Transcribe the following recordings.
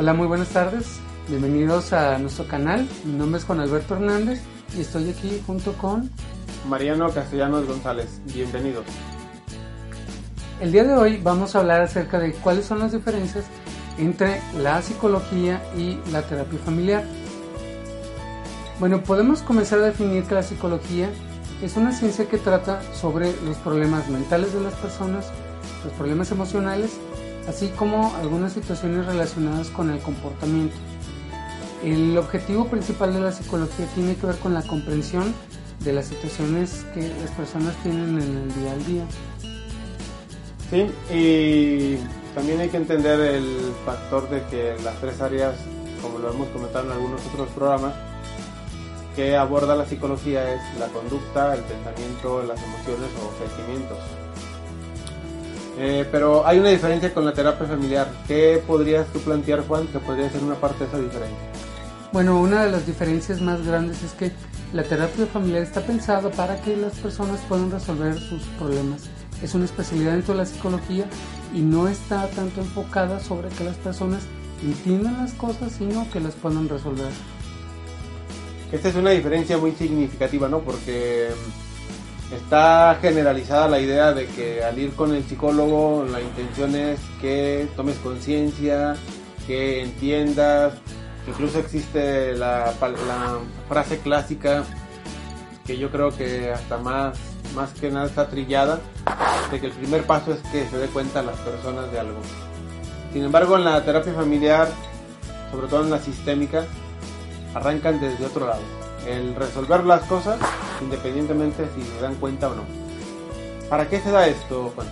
Hola, muy buenas tardes. Bienvenidos a nuestro canal. Mi nombre es Juan Alberto Hernández y estoy aquí junto con Mariano Castellanos González. Bienvenidos. El día de hoy vamos a hablar acerca de cuáles son las diferencias entre la psicología y la terapia familiar. Bueno, podemos comenzar a definir que la psicología es una ciencia que trata sobre los problemas mentales de las personas, los problemas emocionales, así como algunas situaciones relacionadas con el comportamiento. El objetivo principal de la psicología tiene que ver con la comprensión de las situaciones que las personas tienen en el día al día. Sí, y también hay que entender el factor de que las tres áreas, como lo hemos comentado en algunos otros programas, que aborda la psicología es la conducta, el pensamiento, las emociones o sentimientos. Eh, pero hay una diferencia con la terapia familiar. ¿Qué podrías tú plantear, Juan, que podría ser una parte de esa diferencia? Bueno, una de las diferencias más grandes es que la terapia familiar está pensada para que las personas puedan resolver sus problemas. Es una especialidad dentro de la psicología y no está tanto enfocada sobre que las personas entiendan las cosas, sino que las puedan resolver. Esta es una diferencia muy significativa, ¿no? Porque está generalizada la idea de que al ir con el psicólogo la intención es que tomes conciencia, que entiendas, Incluso existe la, frase clásica que yo creo que hasta más, más que nada está trillada, de que el primer paso es que se dé cuenta las personas de algo. Sin embargo, en la terapia familiar, sobre todo en la sistémica, arrancan desde otro lado. El resolver las cosas independientemente si se dan cuenta o no. ¿Para qué se da esto, Juan?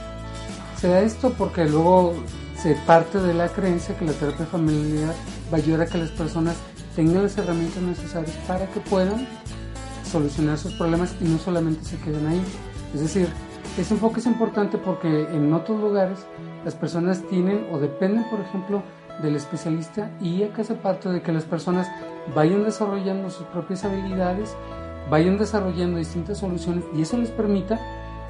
Se da esto porque luego se parte de la creencia que la terapia familiar va a ayudar a que las personas tengan las herramientas necesarias para que puedan solucionar sus problemas y no solamente se queden ahí. Es decir, ese enfoque es importante porque en otros lugares las personas tienen o dependen, por ejemplo, del especialista y acá se parte de que las personas vayan desarrollando sus propias habilidades, vayan desarrollando distintas soluciones y eso les permita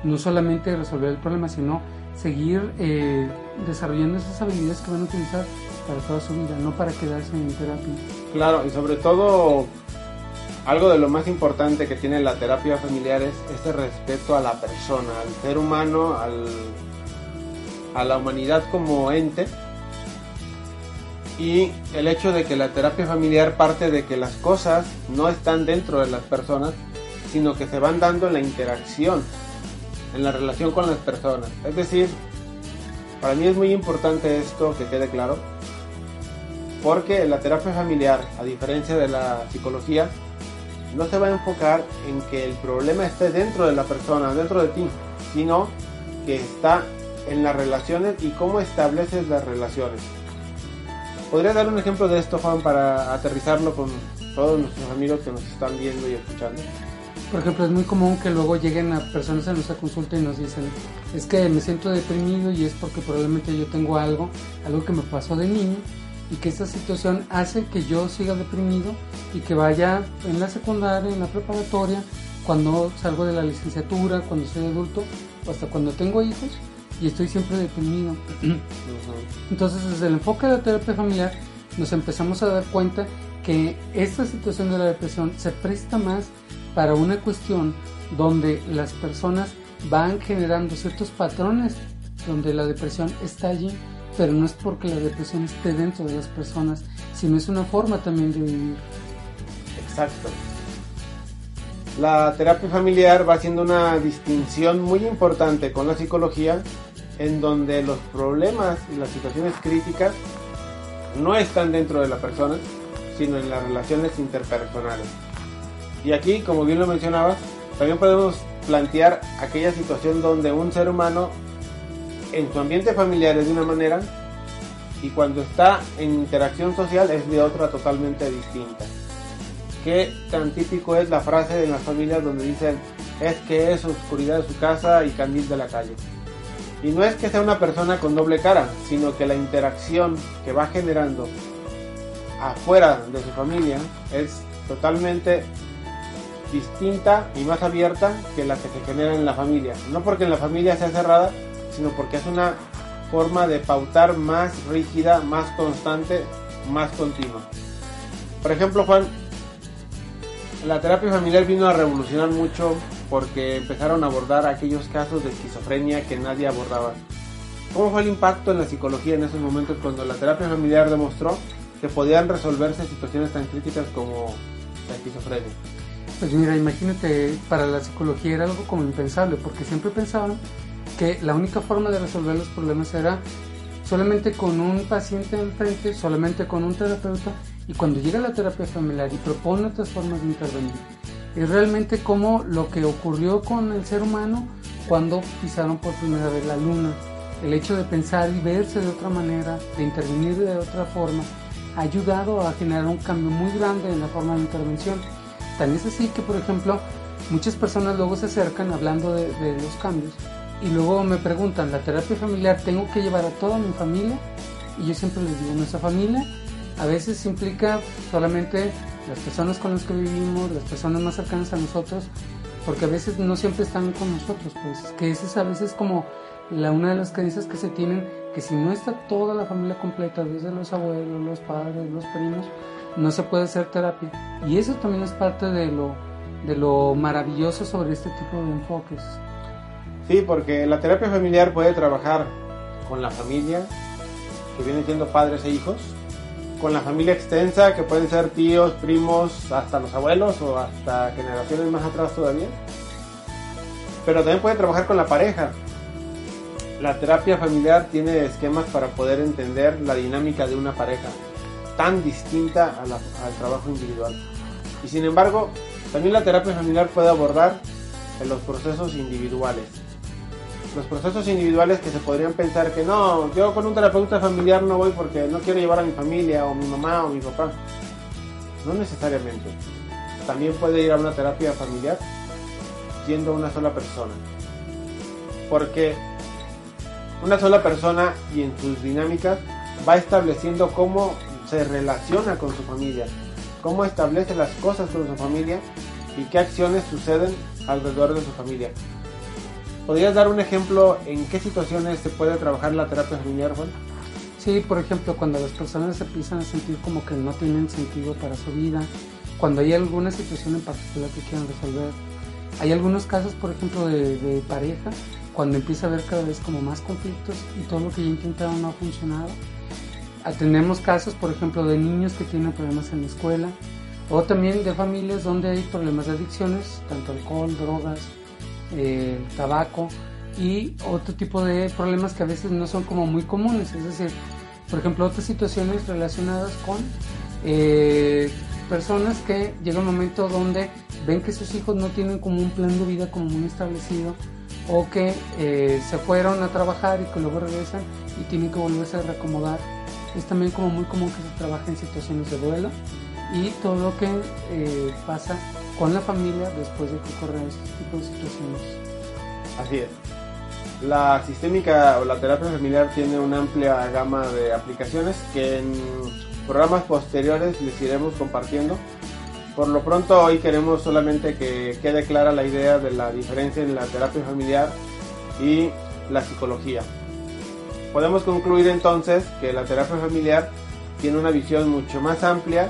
no solamente resolver el problema, sino seguir eh, desarrollando esas habilidades que van a utilizar para toda su vida, no para quedarse en terapia. Claro, y sobre todo algo de lo más importante que tiene la terapia familiar es ese respeto a la persona, al ser humano, al, a la humanidad como ente. Y el hecho de que la terapia familiar parte de que las cosas no están dentro de las personas, sino que se van dando en la interacción en la relación con las personas. Es decir, para mí es muy importante esto que quede claro, porque la terapia familiar, a diferencia de la psicología, no se va a enfocar en que el problema esté dentro de la persona, dentro de ti, sino que está en las relaciones y cómo estableces las relaciones. ¿Podría dar un ejemplo de esto, Juan, para aterrizarlo con todos nuestros amigos que nos están viendo y escuchando? Por ejemplo, es muy común que luego lleguen a personas a nuestra consulta y nos dicen, es que me siento deprimido y es porque probablemente yo tengo algo, algo que me pasó de niño y que esta situación hace que yo siga deprimido y que vaya en la secundaria, en la preparatoria, cuando salgo de la licenciatura, cuando soy adulto o hasta cuando tengo hijos y estoy siempre deprimido. Entonces, desde el enfoque de la terapia familiar, nos empezamos a dar cuenta que esta situación de la depresión se presta más para una cuestión donde las personas van generando ciertos patrones donde la depresión está allí, pero no es porque la depresión esté dentro de las personas, sino es una forma también de vivir. Exacto. La terapia familiar va haciendo una distinción muy importante con la psicología, en donde los problemas y las situaciones críticas no están dentro de la persona, sino en las relaciones interpersonales. Y aquí, como bien lo mencionabas, también podemos plantear aquella situación donde un ser humano en su ambiente familiar es de una manera y cuando está en interacción social es de otra totalmente distinta. Qué tan típico es la frase de las familias donde dicen es que es oscuridad de su casa y candil de la calle. Y no es que sea una persona con doble cara, sino que la interacción que va generando afuera de su familia es totalmente distinta y más abierta que la que se genera en la familia. No porque en la familia sea cerrada, sino porque es una forma de pautar más rígida, más constante, más continua. Por ejemplo, Juan, la terapia familiar vino a revolucionar mucho porque empezaron a abordar aquellos casos de esquizofrenia que nadie abordaba. ¿Cómo fue el impacto en la psicología en esos momentos cuando la terapia familiar demostró que podían resolverse situaciones tan críticas como la esquizofrenia? Pues mira, imagínate, para la psicología era algo como impensable, porque siempre pensaban que la única forma de resolver los problemas era solamente con un paciente enfrente, solamente con un terapeuta, y cuando llega la terapia familiar y propone otras formas de intervenir, es realmente como lo que ocurrió con el ser humano cuando pisaron por primera vez la luna. El hecho de pensar y verse de otra manera, de intervenir de otra forma, ha ayudado a generar un cambio muy grande en la forma de intervención. Tan es así que, por ejemplo, muchas personas luego se acercan hablando de, los cambios y luego me preguntan, ¿la terapia familiar tengo que llevar a toda mi familia? Y yo siempre les digo, nuestra familia a veces implica solamente las personas con las que vivimos, las personas más cercanas a nosotros, porque a veces no siempre están con nosotros, pues que esa es a veces como la, una de las creencias que se tienen, que si no está toda la familia completa, desde los abuelos, los padres, los primos, no se puede hacer terapia. Y eso también es parte de lo, de lo maravilloso sobre este tipo de enfoques. Sí, porque la terapia familiar puede trabajar con la familia, que viene siendo padres e hijos, con la familia extensa, que pueden ser tíos, primos, hasta los abuelos o hasta generaciones más atrás todavía. Pero también puede trabajar con la pareja. La terapia familiar tiene esquemas para poder entender la dinámica de una pareja, tan distinta al trabajo individual. Y sin embargo, también la terapia familiar puede abordar los procesos individuales los procesos individuales que se podrían pensar que no, yo con un terapeuta familiar no voy porque no quiero llevar a mi familia o mi mamá o mi papá. No necesariamente. También puede ir a una terapia familiar siendo una sola persona. Porque una sola persona y en sus dinámicas va estableciendo cómo se relaciona con su familia, cómo establece las cosas con su familia y qué acciones suceden alrededor de su familia. ¿Podrías dar un ejemplo en qué situaciones se puede trabajar la terapia familiar, Juan? Sí, por ejemplo, cuando las personas se empiezan a sentir como que no tienen sentido para su vida, cuando hay alguna situación en particular que quieran resolver. Hay algunos casos, por ejemplo, de, pareja, cuando empieza a haber cada vez como más conflictos y todo lo que ya intentaron no ha funcionado. Atendemos casos, por ejemplo, de niños que tienen problemas en la escuela o también de familias donde hay problemas de adicciones, tanto alcohol, drogas, el tabaco y otro tipo de problemas que a veces no son como muy comunes, es decir, por ejemplo, otras situaciones relacionadas con eh, personas que llega un momento donde ven que sus hijos no tienen como un plan de vida como muy establecido o que eh, se fueron a trabajar y que luego regresan y tienen que volverse a reacomodar. Es también como muy común que se trabaje en situaciones de duelo y todo lo que eh, pasa con la familia después de que ocurren este tipo de situaciones. Así es. La sistémica o la terapia familiar tiene una amplia gama de aplicaciones que en programas posteriores les iremos compartiendo. Por lo pronto hoy queremos solamente que quede clara la idea de la diferencia en la terapia familiar y la psicología. Podemos concluir entonces que la terapia familiar tiene una visión mucho más amplia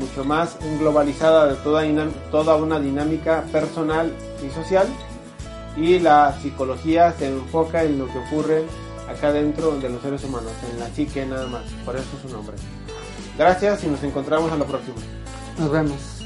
mucho más globalizada de toda, toda una dinámica personal y social y la psicología se enfoca en lo que ocurre acá dentro de los seres humanos, en la psique nada más, por eso su nombre. Gracias y nos encontramos a la próxima. Nos vemos.